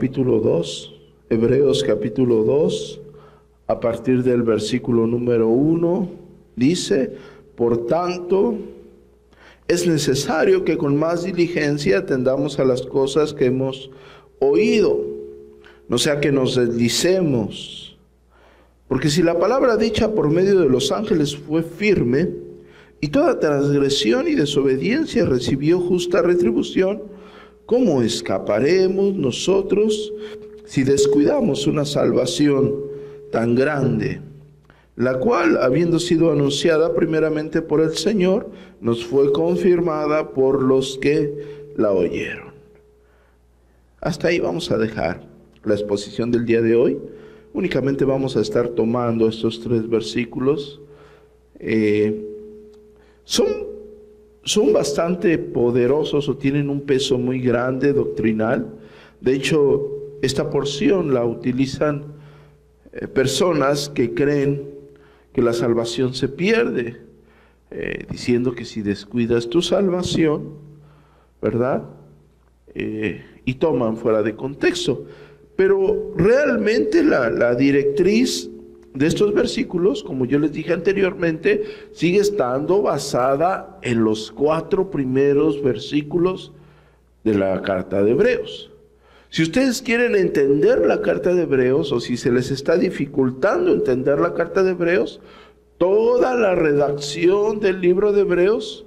capítulo 2, Hebreos capítulo 2, a partir del versículo número 1, dice, por tanto, es necesario que con más diligencia atendamos a las cosas que hemos oído, no sea que nos deslicemos. Porque si la palabra dicha por medio de los ángeles fue firme, y toda transgresión y desobediencia recibió justa retribución, ¿Cómo escaparemos nosotros si descuidamos una salvación tan grande, la cual, habiendo sido anunciada primeramente por el Señor, nos fue confirmada por los que la oyeron? Hasta ahí vamos a dejar la exposición del día de hoy. Únicamente vamos a estar tomando estos tres versículos. Eh, son son bastante poderosos o tienen un peso muy grande doctrinal. De hecho, esta porción la utilizan eh, personas que creen que la salvación se pierde, eh, diciendo que si descuidas tu salvación, ¿verdad? Y toman fuera de contexto. Pero realmente la, directriz de estos versículos, como yo les dije anteriormente, sigue estando basada en los cuatro primeros versículos de la carta de Hebreos. Si ustedes quieren entender la carta de Hebreos o si se les está dificultando entender la carta de Hebreos, toda la redacción del libro de Hebreos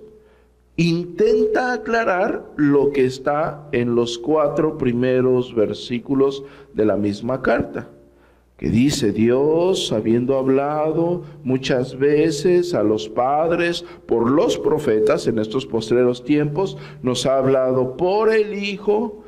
intenta aclarar lo que está en los cuatro primeros versículos de la misma carta que dice Dios, habiendo hablado muchas veces a los padres por los profetas en estos postreros tiempos, nos ha hablado por el Hijo.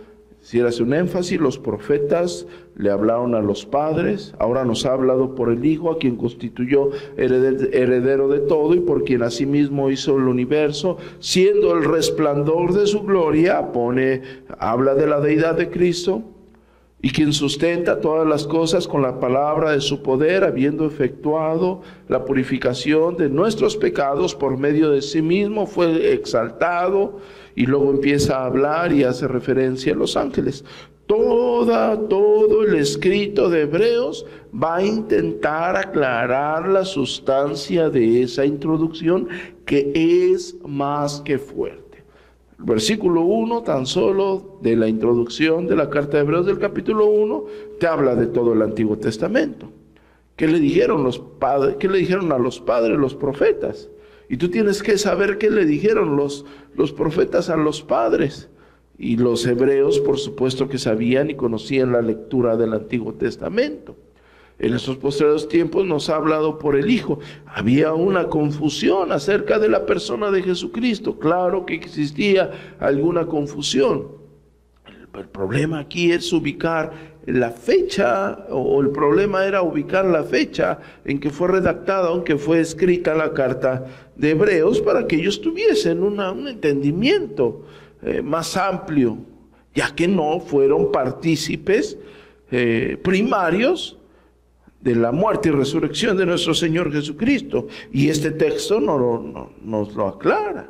Si hace un énfasis, los profetas le hablaron a los padres, ahora nos ha hablado por el Hijo, a quien constituyó heredero de todo y por quien asimismo hizo el universo, siendo el resplandor de su gloria, pone, habla de la deidad de Cristo y quien sustenta todas las cosas con la palabra de su poder, habiendo efectuado la purificación de nuestros pecados por medio de sí mismo, fue exaltado y luego empieza a hablar y hace referencia a los ángeles. Toda, todo el escrito de Hebreos va a intentar aclarar la sustancia de esa introducción que es más que fuerte. Versículo 1, tan solo de la introducción de la carta de Hebreos del capítulo 1, te habla de todo el Antiguo Testamento. ¿Qué le dijeron los padres? ¿Qué le dijeron a los padres los profetas? Y tú tienes que saber qué le dijeron los, los profetas a los padres. Y los hebreos, por supuesto que sabían y conocían la lectura del Antiguo Testamento en estos posteriores tiempos nos ha hablado por el Hijo. Había una confusión acerca de la persona de Jesucristo. Claro que existía alguna confusión. El, problema aquí es ubicar la fecha, o el problema era ubicar la fecha en que fue redactada, aunque fue escrita la carta de Hebreos, para que ellos tuviesen un entendimiento eh, más amplio, ya que no fueron partícipes eh, primarios de la muerte y resurrección de nuestro Señor Jesucristo. Y este texto no, nos lo aclara.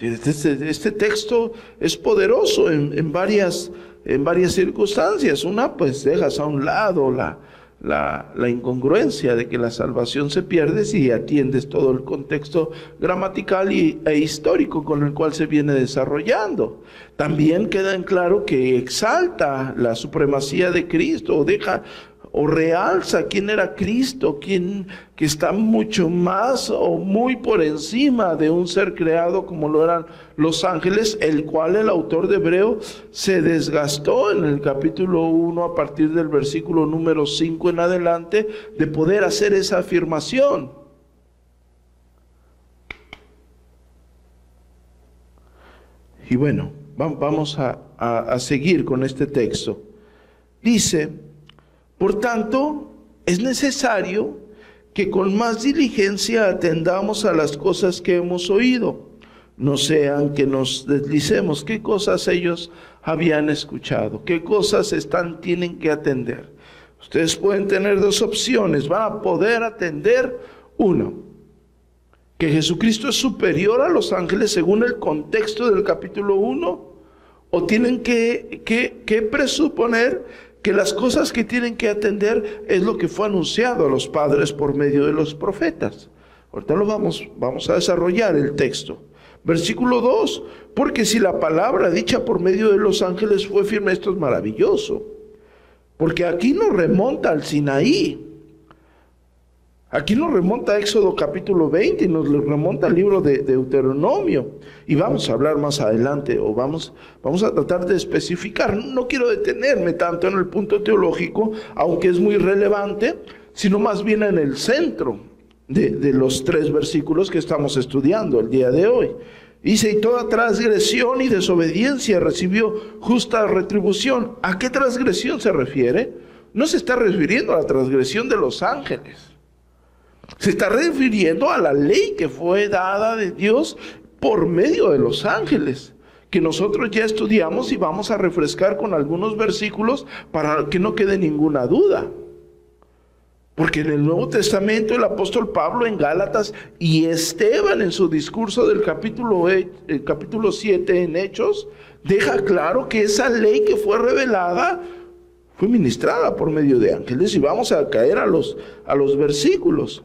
Este, este, este, texto es poderoso en, varias, en varias circunstancias. Una, pues dejas a un lado la, la, incongruencia de que la salvación se pierde si atiendes todo el contexto gramatical y, e histórico con el cual se viene desarrollando. También queda en claro que exalta la supremacía de Cristo o deja o realza quién era Cristo, quién que está mucho más o muy por encima de un ser creado como lo eran los ángeles, el cual el autor de Hebreo se desgastó en el capítulo 1 a partir del versículo número 5 en adelante de poder hacer esa afirmación. Y bueno, vamos a, a seguir con este texto. Dice, por tanto, es necesario que con más diligencia atendamos a las cosas que hemos oído, no sean que nos deslicemos qué cosas ellos habían escuchado, qué cosas están tienen que atender. Ustedes pueden tener dos opciones. Van a poder atender uno, que Jesucristo es superior a los ángeles según el contexto del capítulo 1, o tienen que, que, presuponer que las cosas que tienen que atender es lo que fue anunciado a los padres por medio de los profetas. Ahorita lo vamos, vamos a desarrollar el texto. Versículo 2, porque si la palabra dicha por medio de los ángeles fue firme, esto es maravilloso. Porque aquí nos remonta al Sinaí. Aquí nos remonta a Éxodo capítulo 20 y nos remonta al libro de, Deuteronomio. Y vamos a hablar más adelante o vamos, vamos a tratar de especificar. No quiero detenerme tanto en el punto teológico, aunque es muy relevante, sino más bien en el centro de, de los tres versículos que estamos estudiando el día de hoy. Dice, y toda transgresión y desobediencia recibió justa retribución. ¿A qué transgresión se refiere? No se está refiriendo a la transgresión de los ángeles. Se está refiriendo a la ley que fue dada de Dios por medio de los ángeles, que nosotros ya estudiamos y vamos a refrescar con algunos versículos para que no quede ninguna duda. Porque en el Nuevo Testamento el apóstol Pablo en Gálatas y Esteban en su discurso del capítulo, el capítulo 7 en Hechos, deja claro que esa ley que fue revelada fue ministrada por medio de ángeles y vamos a caer a los, a los versículos.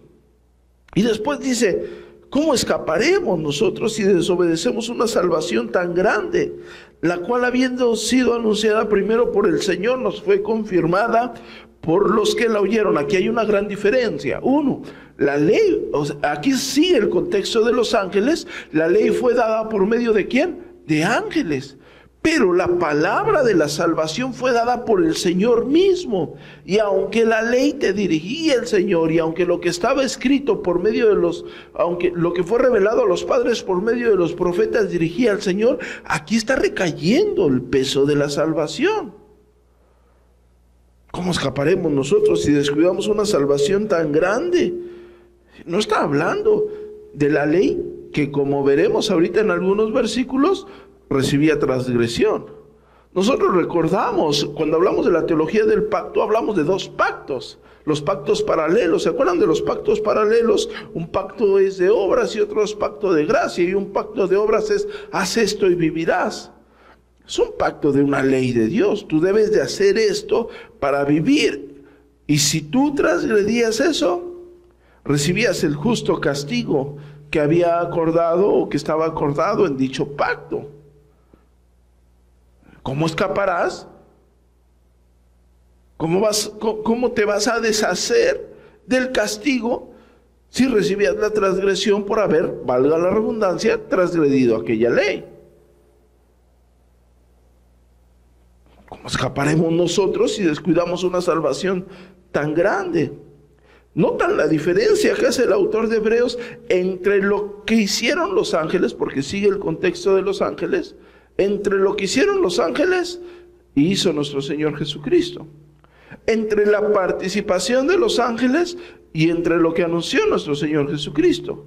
Y después dice, ¿cómo escaparemos nosotros si desobedecemos una salvación tan grande? La cual habiendo sido anunciada primero por el Señor nos fue confirmada por los que la oyeron. Aquí hay una gran diferencia. Uno, la ley, aquí sigue el contexto de los ángeles, la ley fue dada por medio de quién? De ángeles. Pero la palabra de la salvación fue dada por el Señor mismo. Y aunque la ley te dirigía el Señor y aunque lo que estaba escrito por medio de los, aunque lo que fue revelado a los padres por medio de los profetas dirigía al Señor, aquí está recayendo el peso de la salvación. ¿Cómo escaparemos nosotros si descuidamos una salvación tan grande? No está hablando de la ley que como veremos ahorita en algunos versículos, recibía transgresión. Nosotros recordamos, cuando hablamos de la teología del pacto, hablamos de dos pactos, los pactos paralelos. ¿Se acuerdan de los pactos paralelos? Un pacto es de obras y otro es pacto de gracia y un pacto de obras es haz esto y vivirás. Es un pacto de una ley de Dios. Tú debes de hacer esto para vivir. Y si tú transgredías eso, recibías el justo castigo que había acordado o que estaba acordado en dicho pacto. ¿Cómo escaparás? ¿Cómo, vas, ¿Cómo te vas a deshacer del castigo si recibías la transgresión por haber, valga la redundancia, transgredido aquella ley? ¿Cómo escaparemos nosotros si descuidamos una salvación tan grande? Notan la diferencia que hace el autor de Hebreos entre lo que hicieron los ángeles, porque sigue el contexto de los ángeles, entre lo que hicieron los ángeles y hizo nuestro Señor Jesucristo. Entre la participación de los ángeles y entre lo que anunció nuestro Señor Jesucristo.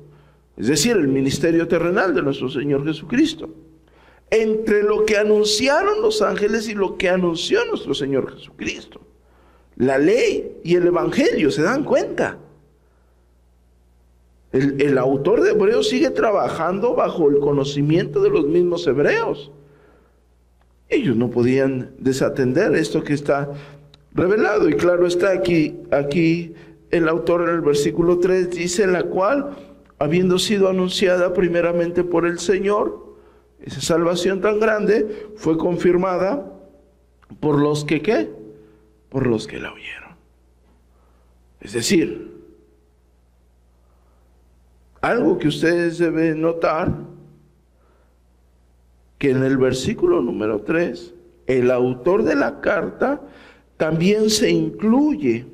Es decir, el ministerio terrenal de nuestro Señor Jesucristo entre lo que anunciaron los ángeles y lo que anunció nuestro Señor Jesucristo. La ley y el Evangelio, ¿se dan cuenta? El, autor de Hebreos sigue trabajando bajo el conocimiento de los mismos hebreos. Ellos no podían desatender esto que está revelado. Y claro está aquí, aquí el autor en el versículo 3 dice, la cual, habiendo sido anunciada primeramente por el Señor, esa salvación tan grande fue confirmada por los que qué? Por los que la oyeron. Es decir, algo que ustedes deben notar, que en el versículo número 3, el autor de la carta también se incluye.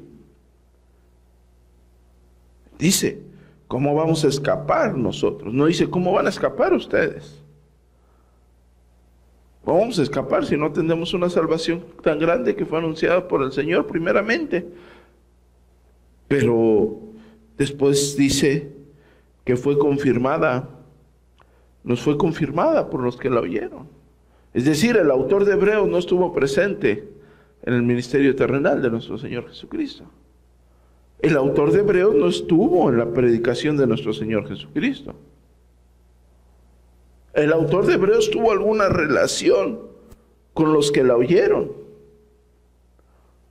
Dice, ¿cómo vamos a escapar nosotros? No dice, ¿cómo van a escapar ustedes? Vamos a escapar si no tenemos una salvación tan grande que fue anunciada por el Señor primeramente. Pero después dice que fue confirmada, nos fue confirmada por los que la oyeron. Es decir, el autor de Hebreos no estuvo presente en el ministerio terrenal de nuestro Señor Jesucristo. El autor de Hebreos no estuvo en la predicación de nuestro Señor Jesucristo. El autor de Hebreos tuvo alguna relación con los que la oyeron.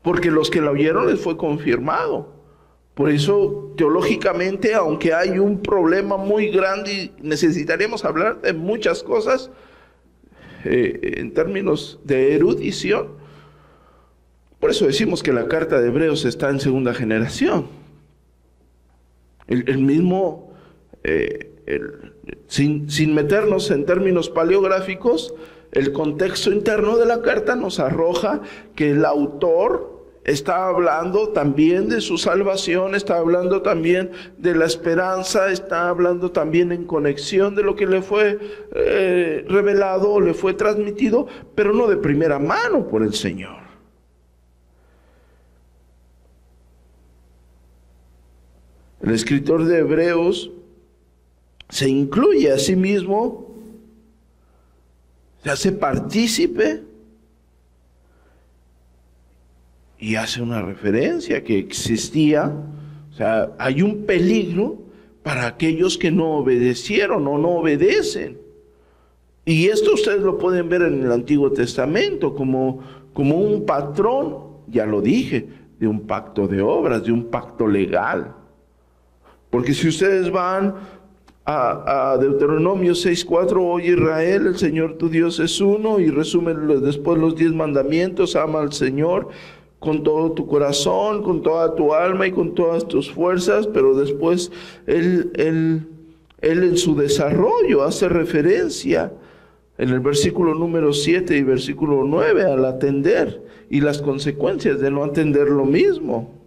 Porque los que la oyeron les fue confirmado. Por eso, teológicamente, aunque hay un problema muy grande y necesitaríamos hablar de muchas cosas eh, en términos de erudición, por eso decimos que la carta de Hebreos está en segunda generación. El, mismo, eh, sin, sin meternos en términos paleográficos, el contexto interno de la carta nos arroja que el autor está hablando también de su salvación, está hablando también de la esperanza, está hablando también en conexión de lo que le fue eh, revelado le fue transmitido, pero no de primera mano por el Señor. El escritor de Hebreos se incluye a sí mismo, se hace partícipe y hace una referencia que existía, o sea, hay un peligro para aquellos que no obedecieron o no obedecen. Y esto ustedes lo pueden ver en el Antiguo Testamento como, como un patrón, ya lo dije, de un pacto de obras, de un pacto legal. Porque si ustedes van a, Deuteronomio 6.4, oye Israel, el Señor tu Dios es uno, y resume después los diez mandamientos, ama al Señor con todo tu corazón, con toda tu alma y con todas tus fuerzas, pero después él, él, él en su desarrollo hace referencia en el versículo número 7 y versículo 9 al atender y las consecuencias de no atender lo mismo.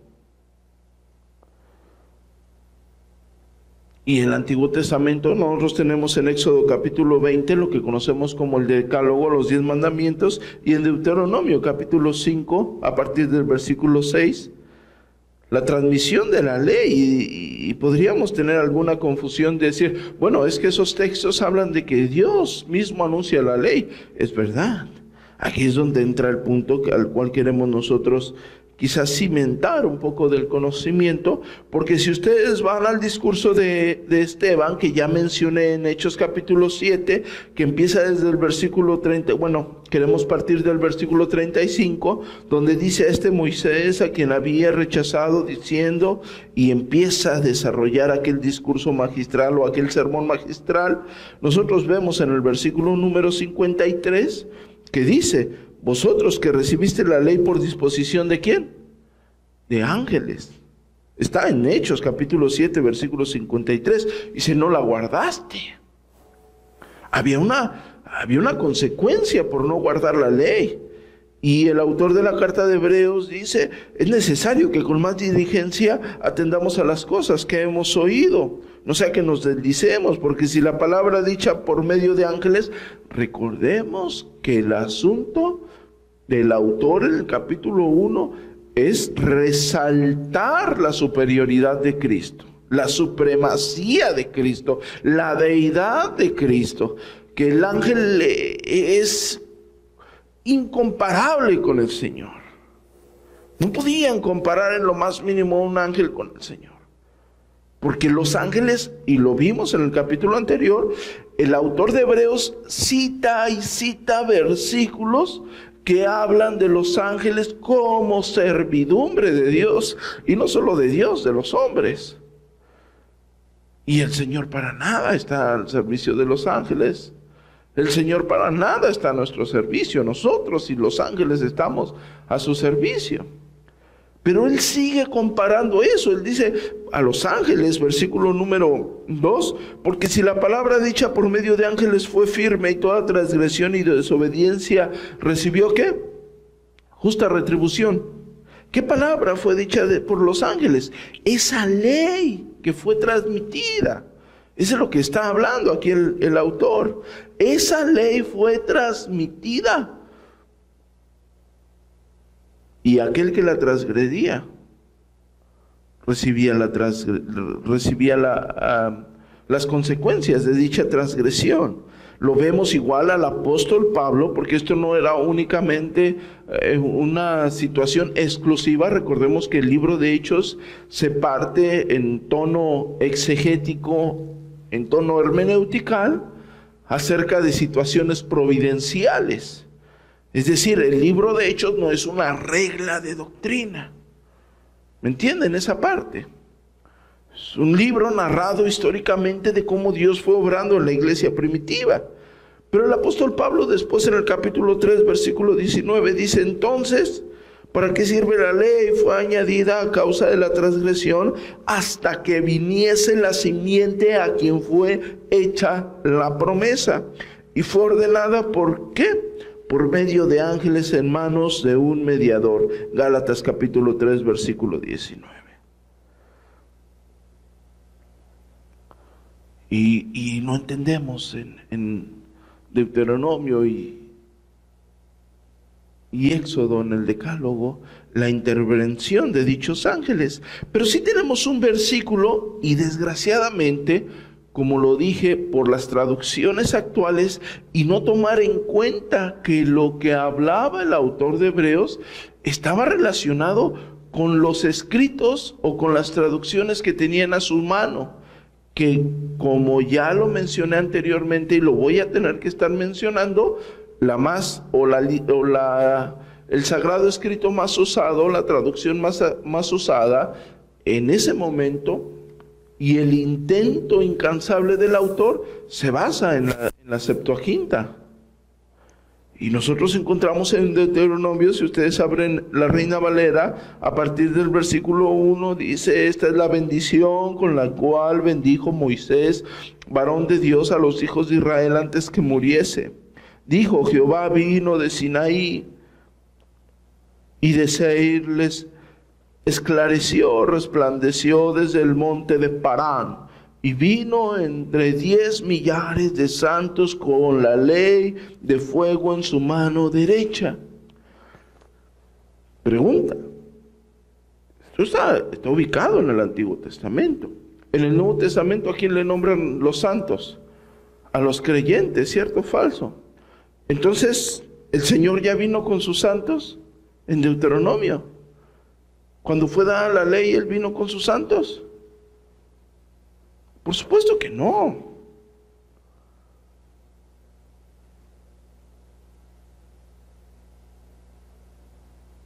Y en el Antiguo Testamento nosotros tenemos en Éxodo capítulo 20 lo que conocemos como el decálogo, los diez mandamientos, y en Deuteronomio capítulo 5, a partir del versículo 6, la transmisión de la ley. Y, y, podríamos tener alguna confusión de decir, bueno, es que esos textos hablan de que Dios mismo anuncia la ley. Es verdad. Aquí es donde entra el punto al cual queremos nosotros quizás cimentar un poco del conocimiento, porque si ustedes van al discurso de, Esteban, que ya mencioné en Hechos capítulo 7, que empieza desde el versículo 30, bueno, queremos partir del versículo 35, donde dice este Moisés a quien había rechazado diciendo, y empieza a desarrollar aquel discurso magistral o aquel sermón magistral, nosotros vemos en el versículo número 53 que dice, vosotros que recibiste la ley por disposición de quién? De ángeles. Está en Hechos capítulo 7, versículo 53. Dice, no la guardaste. Había una, había una consecuencia por no guardar la ley. Y el autor de la carta de Hebreos dice, es necesario que con más diligencia atendamos a las cosas que hemos oído, no sea que nos deslicemos, porque si la palabra dicha por medio de ángeles, recordemos que el asunto del autor en el capítulo 1 es resaltar la superioridad de Cristo, la supremacía de Cristo, la deidad de Cristo, que el ángel es incomparable con el Señor. No podían comparar en lo más mínimo un ángel con el Señor. Porque los ángeles, y lo vimos en el capítulo anterior, el autor de Hebreos cita y cita versículos que hablan de los ángeles como servidumbre de Dios, y no solo de Dios, de los hombres. Y el Señor para nada está al servicio de los ángeles. El Señor para nada está a nuestro servicio. Nosotros y los ángeles estamos a su servicio. Pero él sigue comparando eso. Él dice a los ángeles, versículo número 2, porque si la palabra dicha por medio de ángeles fue firme y toda transgresión y desobediencia recibió qué? Justa retribución. ¿Qué palabra fue dicha por los ángeles? Esa ley que fue transmitida. Eso es lo que está hablando aquí el, el autor. Esa ley fue transmitida y aquel que la transgredía recibía, la recibía la, las consecuencias de dicha transgresión. lo vemos igual al apóstol Pablo, porque esto no era únicamente eh, una situación exclusiva. Recordemos que el libro de Hechos se parte en tono exegético, en tono hermenéutical, acerca de situaciones providenciales. Es decir, el libro de Hechos no es una regla de doctrina. ¿Me entienden esa parte? Es un libro narrado históricamente de cómo Dios fue obrando en la iglesia primitiva. Pero el apóstol Pablo después en el capítulo 3, versículo 19 dice, entonces, ¿para qué sirve la ley? Fue añadida a causa de la transgresión hasta que viniese la simiente a quien fue hecha la promesa. Y fue ordenada por qué? Por medio de ángeles en manos de un mediador. Gálatas capítulo 3, versículo 19. Y, no entendemos en, Deuteronomio y, y Éxodo en el Decálogo la intervención de dichos ángeles. Pero sí tenemos un versículo y desgraciadamente, como lo dije, por las traducciones actuales y no tomar en cuenta que lo que hablaba el autor de Hebreos estaba relacionado con los escritos o con las traducciones que tenían a su mano que como ya lo mencioné anteriormente y lo voy a tener que estar mencionando, la más o la, o la el sagrado escrito más usado, la traducción más, más usada en ese momento y el intento incansable del autor se basa en la, en la Septuaginta. Y nosotros encontramos en Deuteronomio, si ustedes abren la Reina Valera, a partir del versículo 1 dice, esta es la bendición con la cual bendijo Moisés, varón de Dios, a los hijos de Israel antes que muriese. Dijo, Jehová vino de Sinaí y de Seir les esclareció, resplandeció desde el monte de Parán y vino entre diez millares de santos con la ley de fuego en su mano derecha. Pregunta. Esto está, está ubicado en el Antiguo Testamento. En el Nuevo Testamento, ¿a quién le nombran los santos? A los creyentes, ¿cierto o falso? Entonces, ¿el Señor ya vino con sus santos? En Deuteronomio. Cuando fue dada la ley, Él vino con sus santos. Por supuesto que no.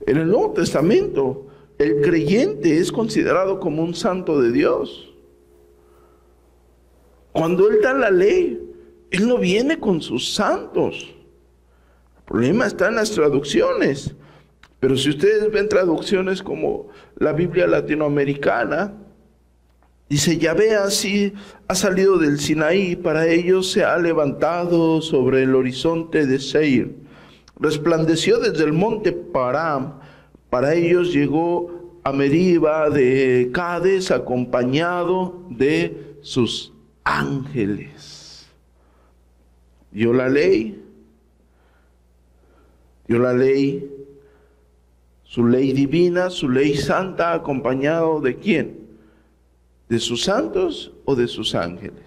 En el Nuevo Testamento, el creyente es considerado como un santo de Dios. Cuando Él da la ley, Él no viene con sus santos. Problema está en las traducciones. Pero si ustedes ven traducciones como la Biblia latinoamericana, Dice, Yahvé así ha salido del Sinaí, para ellos se ha levantado sobre el horizonte de Seir. Resplandeció desde el monte Param, para ellos llegó a Meriba de Cades acompañado de sus ángeles. Dio la ley, dio la ley, su ley divina, su ley santa, acompañado de quién? ¿De sus santos o de sus ángeles?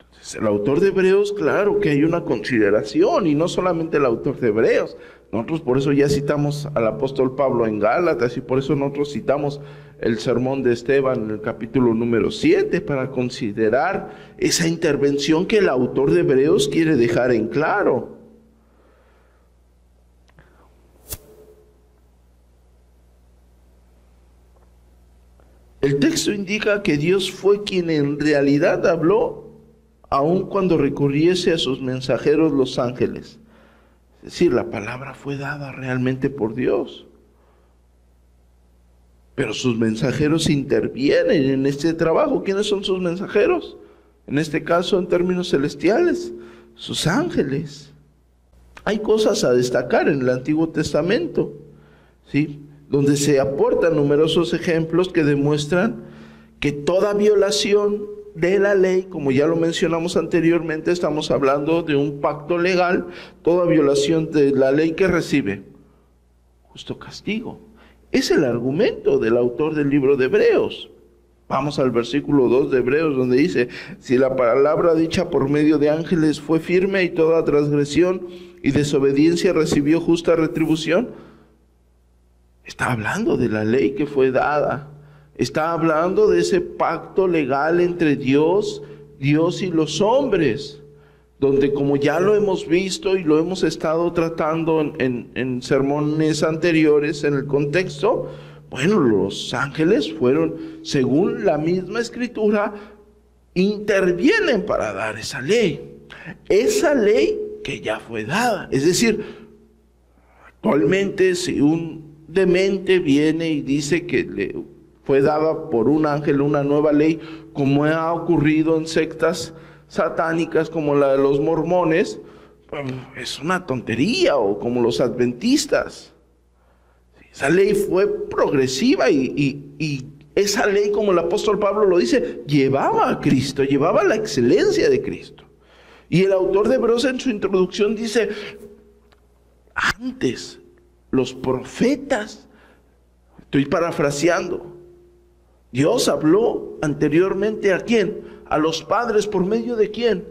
Entonces, el autor de Hebreos, claro que hay una consideración, y no solamente el autor de Hebreos. Nosotros por eso ya citamos al apóstol Pablo en Gálatas, y por eso nosotros citamos el sermón de Esteban en el capítulo número 7, para considerar esa intervención que el autor de Hebreos quiere dejar en claro. El texto indica que Dios fue quien en realidad habló aun cuando recurriese a sus mensajeros los ángeles. Es decir, la palabra fue dada realmente por Dios. Pero sus mensajeros intervienen en este trabajo. ¿Quiénes son sus mensajeros? En este caso, en términos celestiales, sus ángeles. Hay cosas a destacar en el Antiguo Testamento. ¿sí? Donde se aportan numerosos ejemplos que demuestran que toda violación de la ley, como ya lo mencionamos anteriormente, estamos hablando de un pacto legal, toda violación de la ley que recibe justo castigo. Es el argumento del autor del libro de Hebreos. Vamos al versículo 2 de Hebreos donde dice, si la palabra dicha por medio de ángeles fue firme y toda transgresión y desobediencia recibió justa retribución, está hablando de la ley que fue dada, está hablando de ese pacto legal entre Dios, Dios y los hombres donde como ya lo hemos visto y lo hemos estado tratando en, sermones anteriores en el contexto, bueno, los ángeles fueron, según la misma escritura, intervienen para dar esa ley. Esa ley que ya fue dada. Es decir, actualmente si un demente viene y dice que le fue dada por un ángel una nueva ley, como ha ocurrido en sectas, satánicas como la de los mormones, pues, es una tontería, o como los adventistas. Esa ley fue progresiva y, y, esa ley, como el apóstol Pablo lo dice, llevaba a Cristo, llevaba la excelencia de Cristo. Y el autor de Hebreos en su introducción dice, antes los profetas, estoy parafraseando, Dios habló anteriormente a quién? a los padres por medio de quién?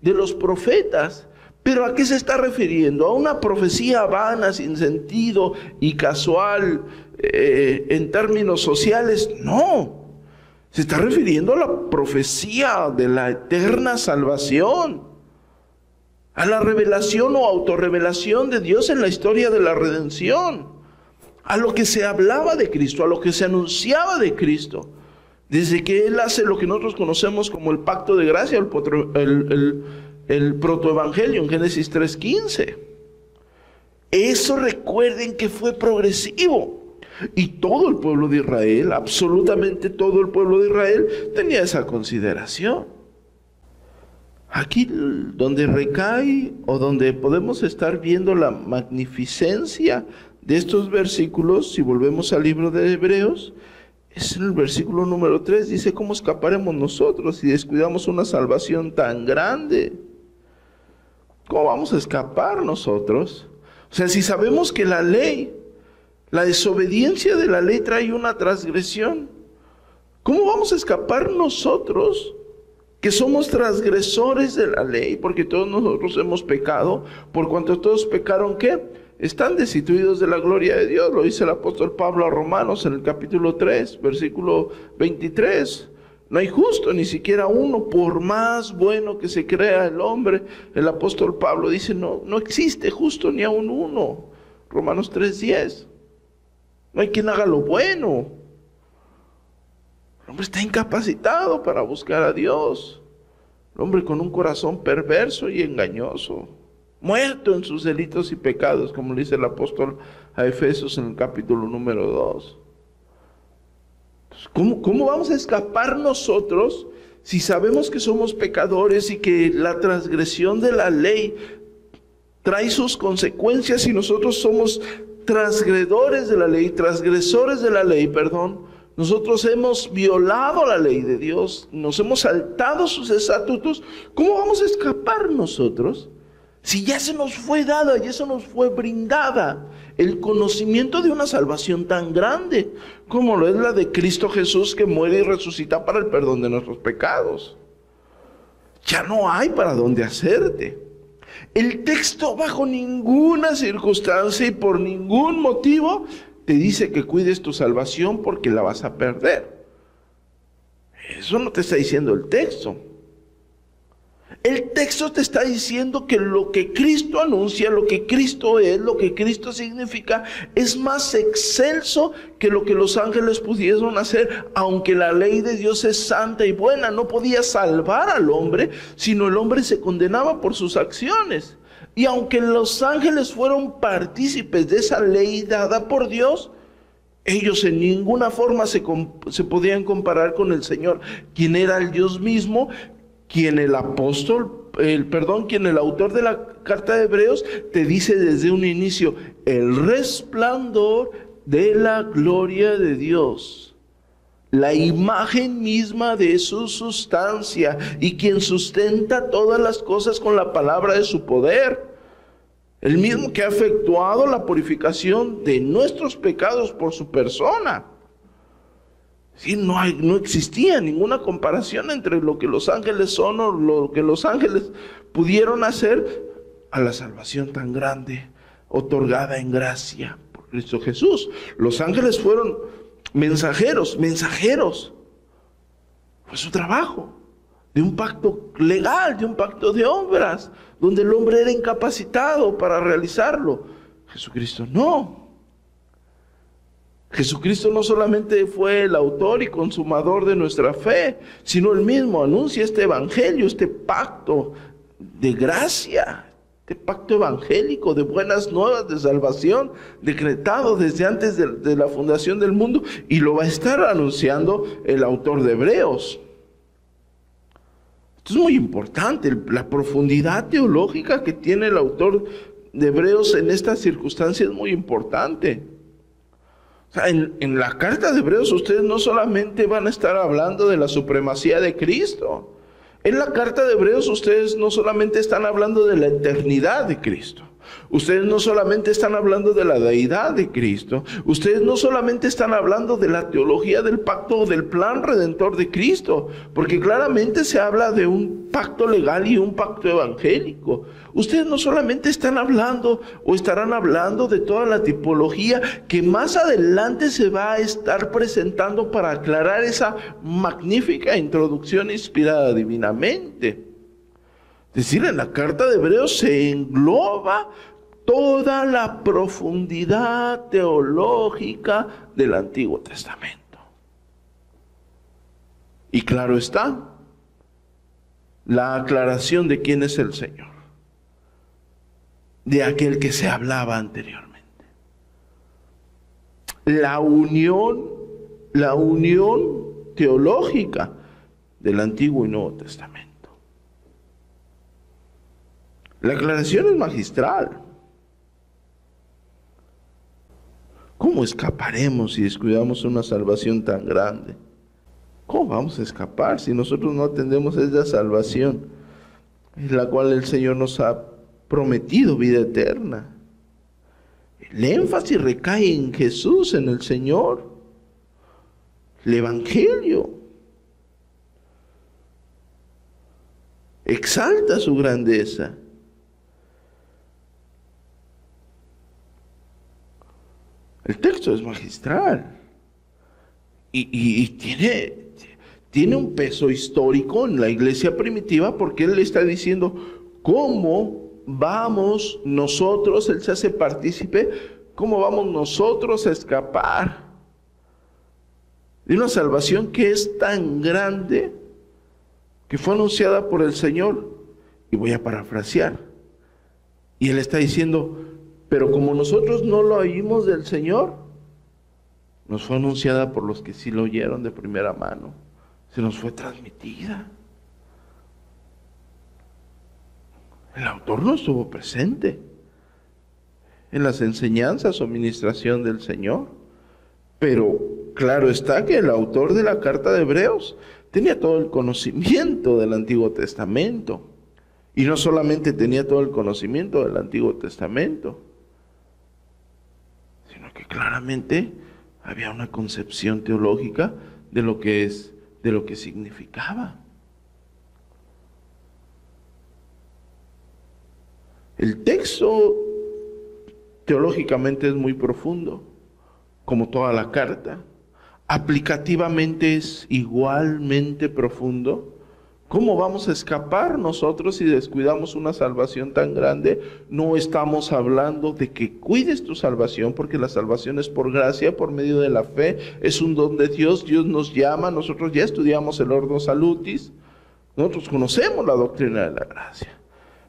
De los profetas. Pero ¿a qué se está refiriendo? ¿A una profecía vana, sin sentido y casual eh, en términos sociales? No. Se está refiriendo a la profecía de la eterna salvación, a la revelación o autorrevelación de Dios en la historia de la redención, a lo que se hablaba de Cristo, a lo que se anunciaba de Cristo. Desde que Él hace lo que nosotros conocemos como el pacto de gracia, el, el, protoevangelio en Génesis 3.15. Eso recuerden que fue progresivo. Y todo el pueblo de Israel, absolutamente todo el pueblo de Israel, tenía esa consideración. Aquí donde recae o donde podemos estar viendo la magnificencia de estos versículos, si volvemos al libro de Hebreos, es en el versículo número 3, dice, ¿cómo escaparemos nosotros si descuidamos una salvación tan grande? ¿Cómo vamos a escapar nosotros? O sea, si sabemos que la ley, la desobediencia de la ley trae una transgresión, ¿cómo vamos a escapar nosotros que somos transgresores de la ley? Porque todos nosotros hemos pecado, por cuanto todos pecaron, ¿qué? están destituidos de la gloria de Dios. Lo dice el apóstol Pablo a Romanos en el capítulo 3, versículo 23. No hay justo ni siquiera uno, por más bueno que se crea el hombre. El apóstol Pablo dice, no, no existe justo ni aún uno. Romanos 10. No hay quien haga lo bueno. El hombre está incapacitado para buscar a Dios. El hombre con un corazón perverso y engañoso muerto en sus delitos y pecados, como dice el apóstol a Efesios en el capítulo número 2. ¿Cómo, ¿Cómo vamos a escapar nosotros si sabemos que somos pecadores y que la transgresión de la ley trae sus consecuencias y nosotros somos transgredores de la ley, transgresores de la ley, perdón? Nosotros hemos violado la ley de Dios, nos hemos saltado sus estatutos. ¿Cómo vamos a escapar nosotros? Si ya se nos fue dada y eso nos fue brindada el conocimiento de una salvación tan grande como lo es la de Cristo Jesús que muere y resucita para el perdón de nuestros pecados. Ya no hay para dónde hacerte. El texto bajo ninguna circunstancia y por ningún motivo te dice que cuides tu salvación porque la vas a perder. Eso no te está diciendo el texto. El texto te está diciendo que lo que Cristo anuncia, lo que Cristo es, lo que Cristo significa, es más excelso que lo que los ángeles pudieron hacer, aunque la ley de Dios es santa y buena, no podía salvar al hombre, sino el hombre se condenaba por sus acciones. Y aunque los ángeles fueron partícipes de esa ley dada por Dios, ellos en ninguna forma se, se, podían comparar con el Señor, quien era el Dios mismo, quien el apóstol, el perdón, quien el autor de la carta de Hebreos te dice desde un inicio, el resplandor de la gloria de Dios, la imagen misma de su sustancia y quien sustenta todas las cosas con la palabra de su poder. El mismo que ha efectuado la purificación de nuestros pecados por su persona. Sí, no, hay, no existía ninguna comparación entre lo que los ángeles son o lo que los ángeles pudieron hacer a la salvación tan grande otorgada en gracia por Cristo Jesús. Los ángeles fueron mensajeros, mensajeros. Fue su trabajo de un pacto legal, de un pacto de obras, donde el hombre era incapacitado para realizarlo. Jesucristo no. Jesucristo no solamente fue el autor y consumador de nuestra fe, sino él mismo anuncia este evangelio, este pacto de gracia, este pacto evangélico de buenas nuevas de salvación, decretado desde antes de, la fundación del mundo, y lo va a estar anunciando el autor de Hebreos. Esto es muy importante, la profundidad teológica que tiene el autor de Hebreos en esta circunstancia es muy importante en, la carta de Hebreos ustedes no solamente van a estar hablando de la supremacía de Cristo. En la carta de Hebreos ustedes no solamente están hablando de la eternidad de Cristo. Ustedes no solamente están hablando de la deidad de Cristo, ustedes no solamente están hablando de la teología del pacto o del plan redentor de Cristo, porque claramente se habla de un pacto legal y un pacto evangélico. Ustedes no solamente están hablando o estarán hablando de toda la tipología que más adelante se va a estar presentando para aclarar esa magnífica introducción inspirada divinamente. Es decir, en la carta de Hebreos se engloba toda la profundidad teológica del Antiguo Testamento. Y claro está, la aclaración de quién es el Señor, de aquel que se hablaba anteriormente. La unión, la unión teológica del Antiguo y Nuevo Testamento. La aclaración es magistral. ¿Cómo escaparemos si descuidamos una salvación tan grande? ¿Cómo vamos a escapar si nosotros no atendemos esa salvación en la cual el Señor nos ha prometido vida eterna? El énfasis recae en Jesús, en el Señor, el Evangelio. Exalta su grandeza. El texto es magistral y, tiene, tiene un peso histórico en la iglesia primitiva porque él le está diciendo cómo vamos nosotros, él se hace partícipe, cómo vamos nosotros a escapar de una salvación que es tan grande que fue anunciada por el Señor. Y voy a parafrasear. Y él está diciendo, pero como nosotros no lo oímos del Señor, nos fue anunciada por los que sí lo oyeron de primera mano. Se nos fue transmitida. El autor no estuvo presente en las enseñanzas o ministración del Señor. Pero claro está que el autor de la carta de Hebreos tenía todo el conocimiento del Antiguo Testamento. Y no solamente tenía todo el conocimiento del Antiguo Testamento, claramente había una concepción teológica de lo que es, de lo que significaba. El texto teológicamente es muy profundo, como toda la carta. Aplicativamente es igualmente profundo ¿Cómo vamos a escapar nosotros si descuidamos una salvación tan grande? No estamos hablando de que cuides tu salvación, porque la salvación es por gracia, por medio de la fe, es un don de Dios, Dios nos llama, nosotros ya estudiamos el Ordo Salutis, nosotros conocemos la doctrina de la gracia.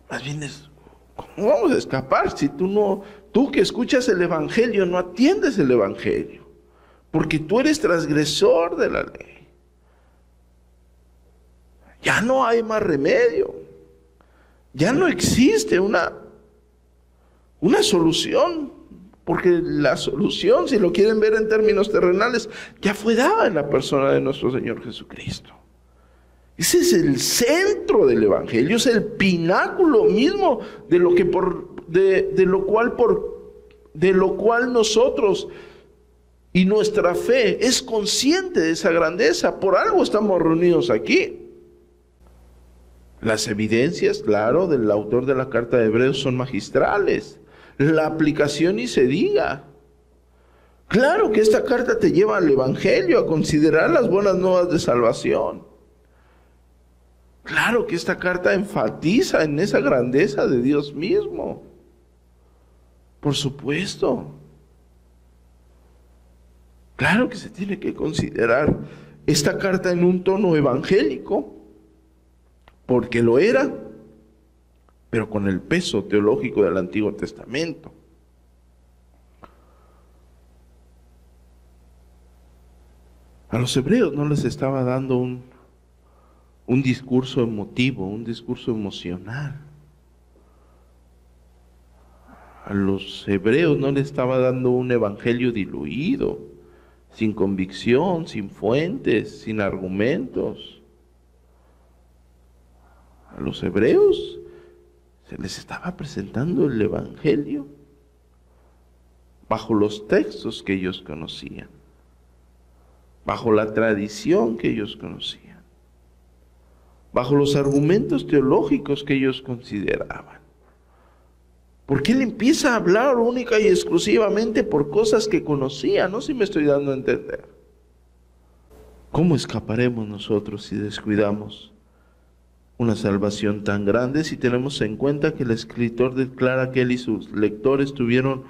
Más bien es, ¿cómo vamos a escapar si tú no, tú que escuchas el Evangelio no atiendes el Evangelio? Porque tú eres transgresor de la ley. Ya no hay más remedio. Ya no existe una, una solución. Porque la solución, si lo quieren ver en términos terrenales, ya fue dada en la persona de nuestro Señor Jesucristo. Ese es el centro del Evangelio, es el pináculo mismo de lo que por, de, de lo cual por, de lo cual nosotros Y nuestra fe es consciente de esa grandeza. Por algo estamos reunidos aquí. Las evidencias, claro, del autor de la carta de Hebreos son magistrales. La aplicación y se diga. Claro que esta carta te lleva al Evangelio, a considerar las buenas nuevas de salvación. Claro que esta carta enfatiza en esa grandeza de Dios mismo. Por supuesto. Claro que se tiene que considerar esta carta en un tono evangélico, porque lo era, pero con el peso teológico del Antiguo Testamento. A los hebreos no les estaba dando un, discurso emotivo, un discurso emocional. A los hebreos no les estaba dando un evangelio diluido, sin convicción, sin fuentes, sin argumentos. A los hebreos se les estaba presentando el evangelio bajo los textos que ellos conocían bajo la tradición que ellos conocían, bajo los argumentos teológicos que ellos consideraban. Porque él empieza a hablar única y exclusivamente por cosas que conocía, no si me estoy dando a entender. ¿Cómo escaparemos nosotros si descuidamos una salvación tan grande si tenemos en cuenta que el escritor declara que él y sus lectores tuvieron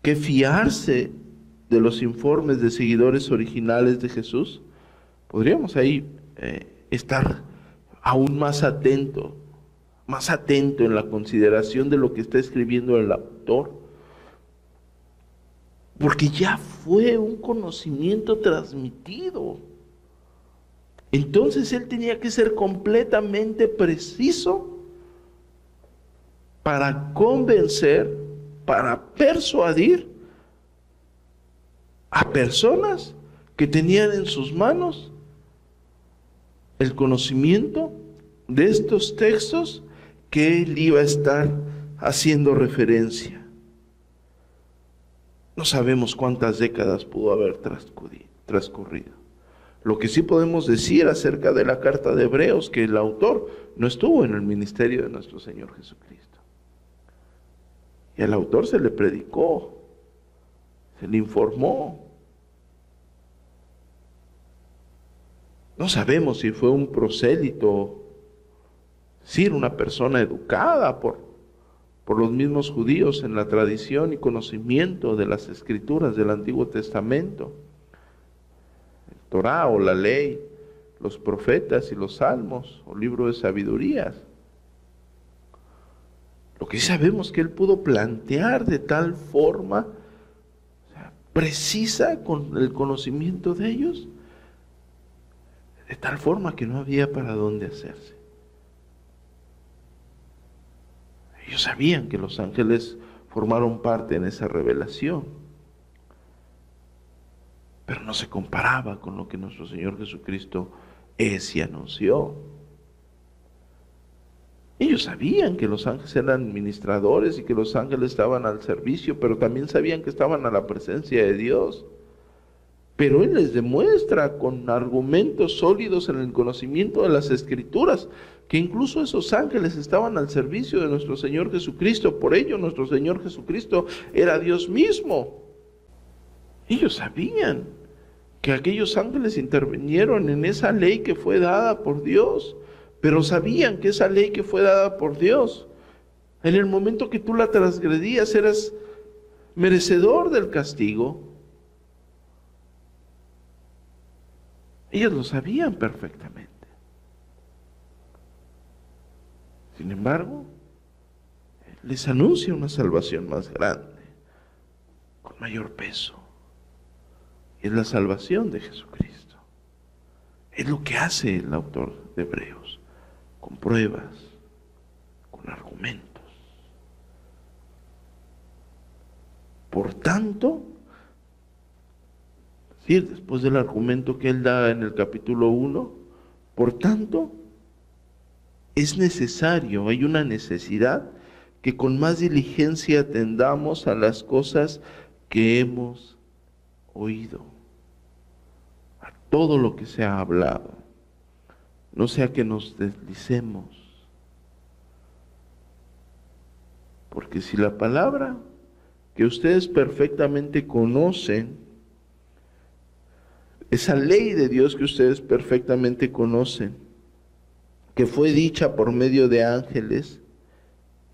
que fiarse de los informes de seguidores originales de Jesús, podríamos ahí eh, estar aún más atento, más atento en la consideración de lo que está escribiendo el autor, porque ya fue un conocimiento transmitido. Entonces él tenía que ser completamente preciso para convencer, para persuadir a personas que tenían en sus manos el conocimiento de estos textos que él iba a estar haciendo referencia. No sabemos cuántas décadas pudo haber transcurrido. Lo que sí podemos decir acerca de la carta de Hebreos, que el autor no estuvo en el ministerio de nuestro Señor Jesucristo. Y al autor se le predicó, se le informó. No sabemos si fue un prosélito, si era una persona educada por, por los mismos judíos en la tradición y conocimiento de las escrituras del Antiguo Testamento, Torah o la ley, los profetas y los salmos o libro de sabidurías. Lo que sabemos que él pudo plantear de tal forma precisa con el conocimiento de ellos, de tal forma que no había para dónde hacerse. Ellos sabían que los ángeles formaron parte en esa revelación, pero no se comparaba con lo que nuestro Señor Jesucristo es y anunció. Ellos sabían que los ángeles eran administradores y que los ángeles estaban al servicio, pero también sabían que estaban a la presencia de Dios. Pero Él les demuestra con argumentos sólidos en el conocimiento de las escrituras que incluso esos ángeles estaban al servicio de nuestro Señor Jesucristo. Por ello nuestro Señor Jesucristo era Dios mismo. Ellos sabían que aquellos ángeles intervinieron en esa ley que fue dada por Dios pero sabían que esa ley que fue dada por Dios, en el momento que tú la transgredías, eras merecedor del castigo. Ellos lo sabían perfectamente. Sin embargo, les anuncia una salvación más grande, con mayor peso. Es la salvación de Jesucristo. Es lo que hace el autor de Hebreos con pruebas, con argumentos. Por tanto, después del argumento que él da en el capítulo 1, por tanto, es necesario, hay una necesidad que con más diligencia atendamos a las cosas que hemos oído todo lo que se ha hablado. No sea que nos deslicemos. Porque si la palabra que ustedes perfectamente conocen, esa ley de Dios que ustedes perfectamente conocen, que fue dicha por medio de ángeles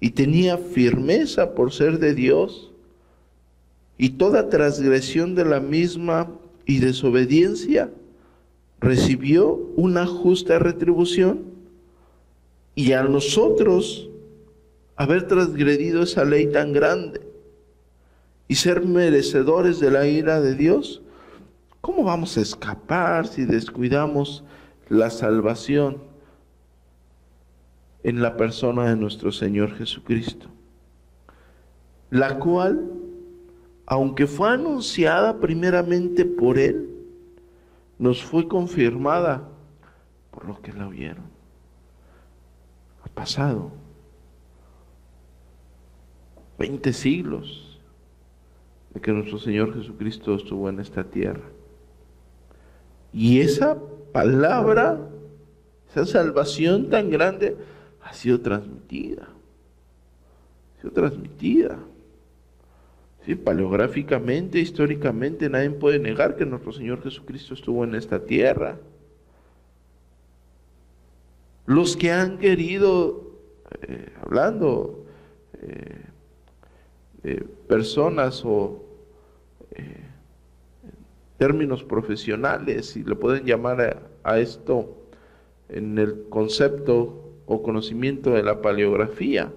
y tenía firmeza por ser de Dios, y toda transgresión de la misma y desobediencia recibió una justa retribución, y a nosotros haber transgredido esa ley tan grande y ser merecedores de la ira de Dios, ¿cómo vamos a escapar si descuidamos la salvación en la persona de nuestro Señor Jesucristo? La cual, aunque fue anunciada primeramente por Él, nos fue confirmada por los que la oyeron. Ha pasado 20 siglos de que nuestro Señor Jesucristo estuvo en esta tierra. Y esa palabra, esa salvación tan grande, ha sido transmitida. Ha sido transmitida. Paleográficamente, históricamente, nadie puede negar que nuestro Señor Jesucristo estuvo en esta tierra. Los que han querido, eh, hablando, eh, personas o eh, términos profesionales, si le pueden llamar a, esto en el concepto o conocimiento de la paleografía,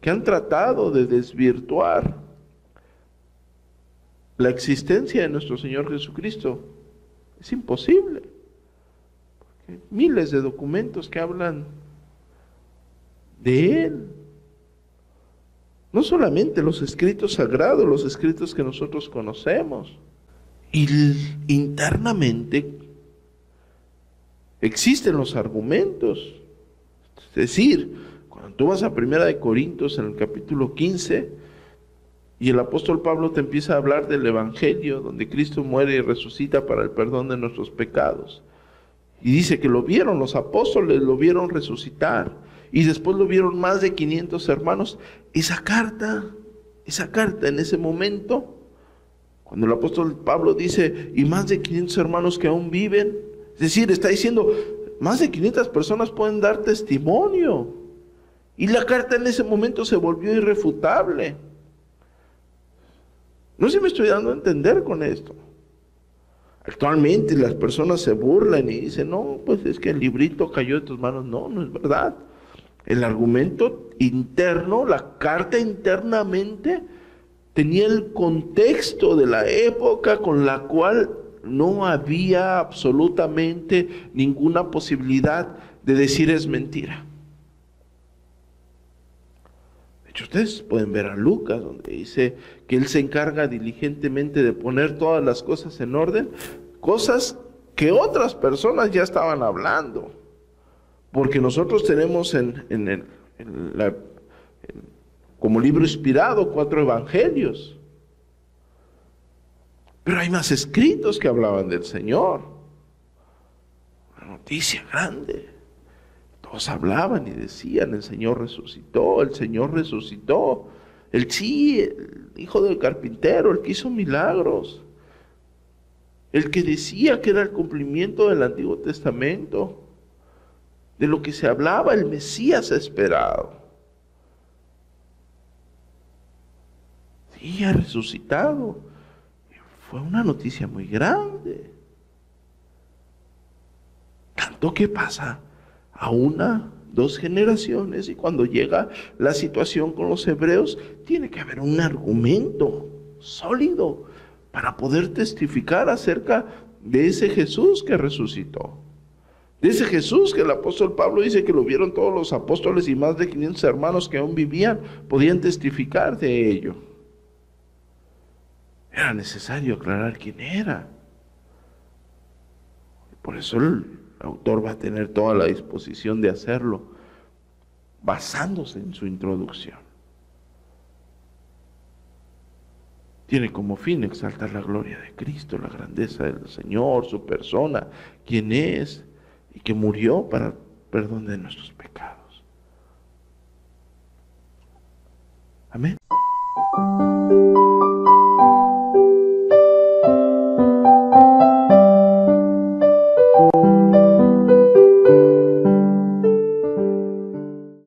que han tratado de desvirtuar la existencia de nuestro Señor Jesucristo. Es imposible. miles de documentos que hablan de Él, no solamente los escritos sagrados, los escritos que nosotros conocemos. Y internamente existen los argumentos. Es decir, cuando tú vas a Primera de Corintios en el capítulo 15 y el apóstol Pablo te empieza a hablar del evangelio donde Cristo muere y resucita para el perdón de nuestros pecados. Y dice que lo vieron los apóstoles, lo vieron resucitar y después lo vieron más de 500 hermanos. Esa carta, esa carta en ese momento, cuando el apóstol Pablo dice, y más de 500 hermanos que aún viven, es decir, está diciendo, más de 500 personas pueden dar testimonio. Y la carta en ese momento se volvió irrefutable. No si me estoy dando a entender con esto. Actualmente las personas se burlan y dicen, no, pues es que el librito cayó de tus manos. No, no es verdad. El argumento interno, la carta internamente, tenía el contexto de la época con la cual no había absolutamente ninguna posibilidad de decir es mentira. De hecho, ustedes pueden ver a Lucas, donde dice que él se encarga diligentemente de poner todas las cosas en orden, cosas que otras personas ya estaban hablando. Porque nosotros tenemos en, el, como libro inspirado cuatro evangelios. Pero hay más escritos que hablaban del Señor. Una noticia grande. Todos hablaban y decían, el Señor resucitó, el Señor resucitó. El sí, el hijo del carpintero, el que hizo milagros. El que decía que era el cumplimiento del Antiguo Testamento de lo que se hablaba el Mesías esperado. Sí, ha resucitado. Fue una noticia muy grande. Tanto que pasa a una, dos generaciones y cuando llega la situación con los hebreos, tiene que haber un argumento sólido para poder testificar acerca de ese Jesús que resucitó. Dice Jesús que el apóstol Pablo dice que lo vieron todos los apóstoles y más de 500 hermanos que aún vivían podían testificar de ello. Era necesario aclarar quién era. Por eso el autor va a tener toda la disposición de hacerlo, basándose en su introducción. tiene como fin exaltar la gloria de Cristo, la grandeza del Señor, su persona, quien es y que murió para perdón de nuestros pecados. Amén.